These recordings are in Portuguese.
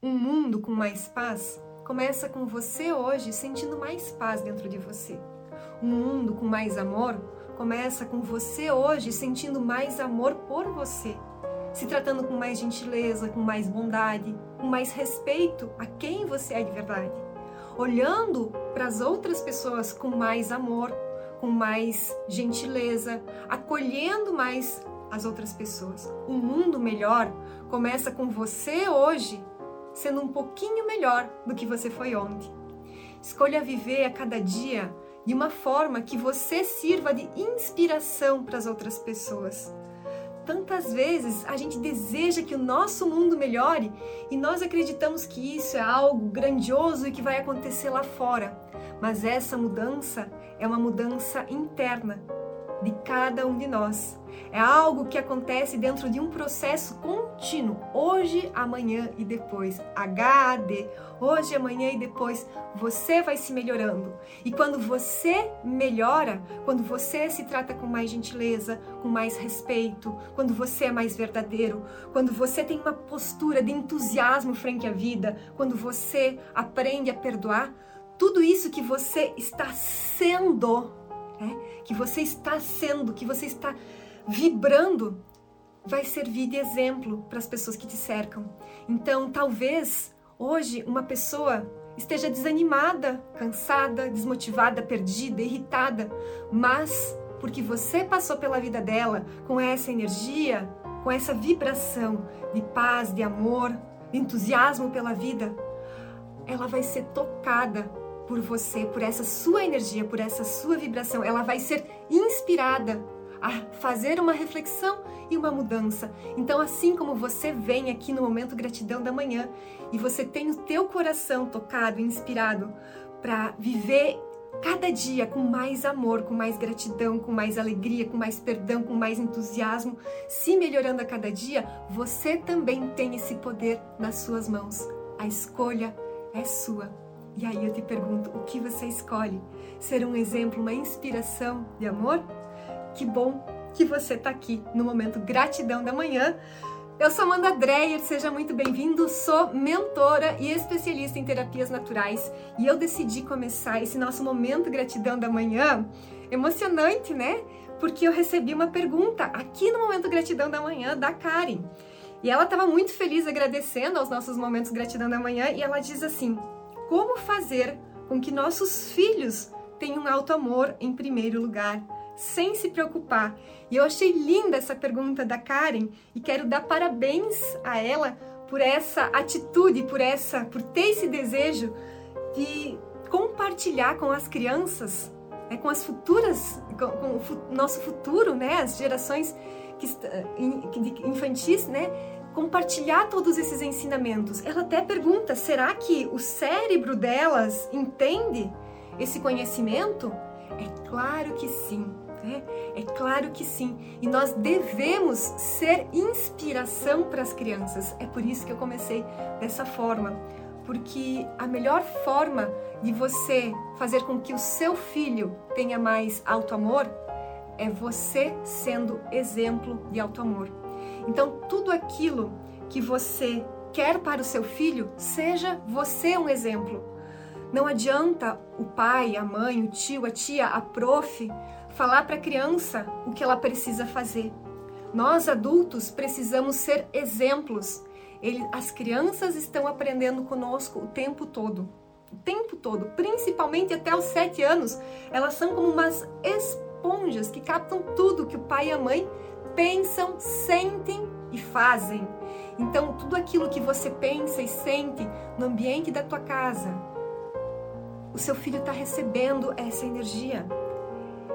Um mundo com mais paz começa com você hoje sentindo mais paz dentro de você. Um mundo com mais amor começa com você hoje sentindo mais amor por você, se tratando com mais gentileza, com mais bondade, com mais respeito a quem você é de verdade, olhando para as outras pessoas com mais amor, com mais gentileza, acolhendo mais as outras pessoas. Um mundo melhor começa com você hoje sendo um pouquinho melhor do que você foi ontem. Escolha viver a cada dia de uma forma que você sirva de inspiração para as outras pessoas. Tantas vezes a gente deseja que o nosso mundo melhore e nós acreditamos que isso é algo grandioso e que vai acontecer lá fora. Mas essa mudança é uma mudança interna de cada um de nós. É algo que acontece dentro de um processo contínuo, hoje, amanhã e depois. HAD, hoje, amanhã e depois, você vai se melhorando. E quando você melhora, quando você se trata com mais gentileza, com mais respeito, quando você é mais verdadeiro, quando você tem uma postura de entusiasmo frente à vida, quando você aprende a perdoar, tudo isso que você está sendo né? que você está sendo, que você está vibrando, vai servir de exemplo para as pessoas que te cercam. Então, talvez hoje uma pessoa esteja desanimada, cansada, desmotivada, perdida, irritada, mas porque você passou pela vida dela com essa energia, com essa vibração de paz, de amor, de entusiasmo pela vida, ela vai ser tocada por você, por essa sua energia, por essa sua vibração. Ela vai ser inspirada a fazer uma reflexão e uma mudança. Então, assim como você vem aqui no momento gratidão da manhã e você tem o teu coração tocado, inspirado para viver cada dia com mais amor, com mais gratidão, com mais alegria, com mais perdão, com mais entusiasmo, se melhorando a cada dia, você também tem esse poder nas suas mãos. A escolha é sua. E aí eu te pergunto, o que você escolhe? Ser um exemplo, uma inspiração de amor? Que bom que você está aqui no momento gratidão da manhã. Eu sou Amanda Dreyer, seja muito bem-vindo. Sou mentora e especialista em terapias naturais e eu decidi começar esse nosso momento gratidão da manhã emocionante, né? Porque eu recebi uma pergunta aqui no momento gratidão da manhã da Karen. E ela estava muito feliz agradecendo aos nossos momentos gratidão da manhã e ela diz assim: como fazer com que nossos filhos tenham alto amor em primeiro lugar, sem se preocupar. E eu achei linda essa pergunta da Karen e quero dar parabéns a ela por essa atitude, por essa, por ter esse desejo de compartilhar com as crianças, né, com as futuras, com, com o nosso futuro, né, as gerações que, infantis, né, compartilhar todos esses ensinamentos. Ela até pergunta: será que o cérebro delas entende esse conhecimento? É claro que sim. Né? É claro que sim. E nós devemos ser inspiração para as crianças. É por isso que eu comecei dessa forma. Porque a melhor forma de você fazer com que o seu filho tenha mais alto amor é você sendo exemplo de alto amor. Então, tudo aquilo que você quer para o seu filho, seja você um exemplo. Não adianta o pai, a mãe, o tio, a tia, a prof falar para a criança o que ela precisa fazer. Nós adultos precisamos ser exemplos. Ele, as crianças estão aprendendo conosco o tempo todo. O tempo todo, principalmente até os sete anos, elas são como umas esponjas que captam tudo que o pai e a mãe pensam, sentem e fazem. Então, tudo aquilo que você pensa e sente no ambiente da tua casa, o seu filho está recebendo essa energia.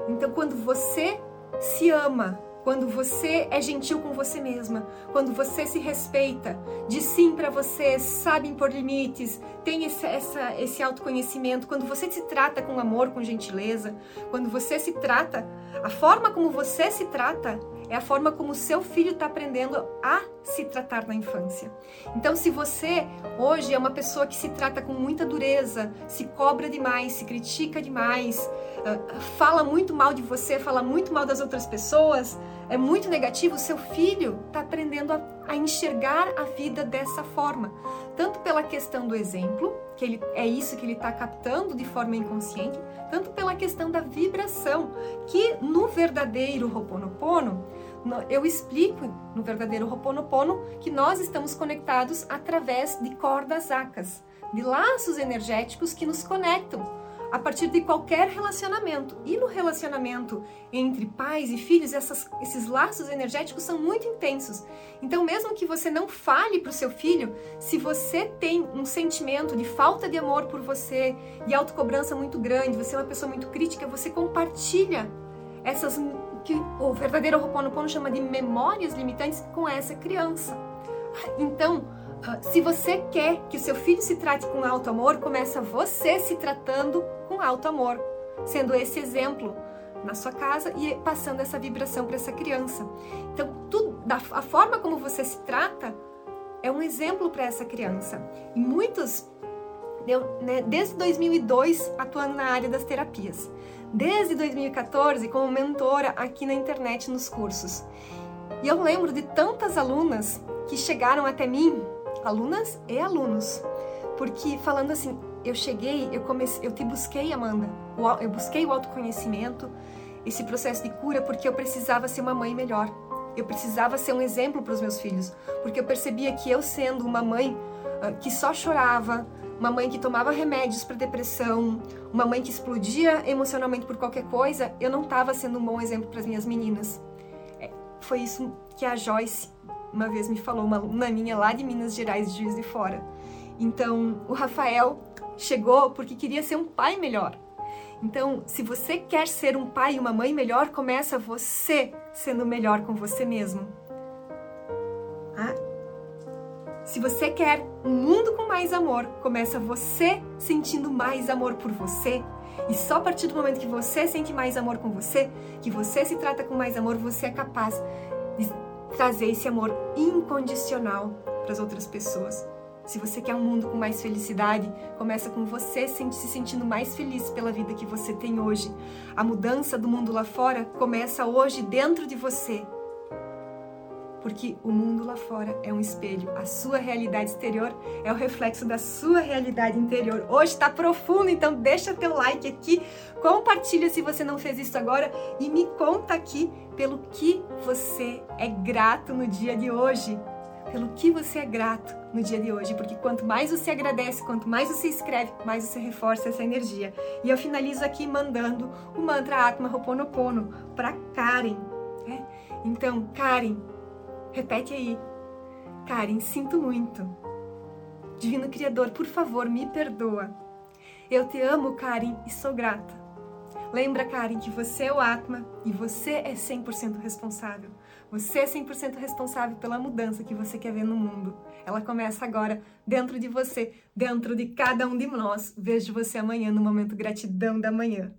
Então, quando você se ama, quando você é gentil com você mesma, quando você se respeita, diz sim para você, sabe impor limites, tem esse, essa, esse autoconhecimento, quando você se trata com amor, com gentileza, quando você se trata, a forma como você se trata é a forma como o seu filho está aprendendo a se tratar na infância. Então, se você hoje é uma pessoa que se trata com muita dureza, se cobra demais, se critica demais, ah, fala muito mal de você, fala muito mal das outras pessoas, é muito negativo, seu filho está aprendendo a, a, enxergar a vida dessa forma. Tanto pela questão do exemplo, que ele, é isso que ele está captando de forma inconsciente, tanto pela questão da vibração, que no verdadeiro Ho'oponopono, eu explico no verdadeiro Ho'oponopono que nós estamos conectados através de cordas acas, de laços energéticos que nos conectam a partir de qualquer relacionamento. E no relacionamento entre pais e filhos, essas, esses laços energéticos são muito intensos. Então, mesmo que você não fale para o seu filho, se você tem um sentimento de falta de amor por você, de autocobrança muito grande, você é uma pessoa muito crítica, você compartilha essas que o verdadeiro Ho'oponopono chama de memórias limitantes com essa criança. Então, se você quer que o seu filho se trate com alto amor, começa você se tratando com alto amor, sendo esse exemplo na sua casa e passando essa vibração para essa criança. Então, tudo, da, a forma como você se trata é um exemplo para essa criança. E muitos, eu, né, desde 2002, atuando na área das terapias. Desde 2014, como mentora aqui na internet nos cursos. E eu lembro de tantas alunas que chegaram até mim alunas e alunos. Porque falando assim, eu cheguei, eu comecei, eu te busquei, Amanda. Eu busquei o autoconhecimento, esse processo de cura porque eu precisava ser uma mãe melhor. Eu precisava ser um exemplo para os meus filhos, porque eu percebia que eu sendo uma mãe uh, que só chorava, uma mãe que tomava remédios para depressão, uma mãe que explodia emocionalmente por qualquer coisa, eu não estava sendo um bom exemplo para as minhas meninas. É, foi isso que a Joyce uma vez me falou, uma aluna minha lá de Minas Gerais, Juiz de Fora. Então, o Rafael chegou porque queria ser um pai melhor. Então, se você quer ser um pai e uma mãe melhor, começa você sendo melhor com você mesmo. Ah? Se você quer um mundo com mais amor, começa você sentindo mais amor por você. E só a partir do momento que você sente mais amor com você, que você se trata com mais amor, você é capaz de trazer esse amor incondicional para as outras pessoas. Se você quer um mundo com mais felicidade, começa com você se sentindo mais feliz pela vida que você tem hoje. A mudança do mundo lá fora começa hoje dentro de você porque o mundo lá fora é um espelho. A sua realidade exterior é o reflexo da sua realidade interior. Hoje está profundo, então deixa teu like aqui, compartilha se você não fez isso agora e me conta aqui pelo que você é grato no dia de hoje. Pelo que você é grato no dia de hoje, porque quanto mais você agradece, quanto mais você escreve, mais você reforça essa energia. E eu finalizo aqui mandando o mantra Atma Ho'oponopono para Karen. Né? Então, Karen, Repete aí. Karen, sinto muito. Divino Criador, por favor, me perdoa. Eu te amo, Karen, e sou grata. Lembra, Karen, que você é o Atma e você é 100% responsável. Você é 100% responsável pela mudança que você quer ver no mundo. Ela começa agora dentro de você, dentro de cada um de nós. Vejo você amanhã no momento gratidão da manhã.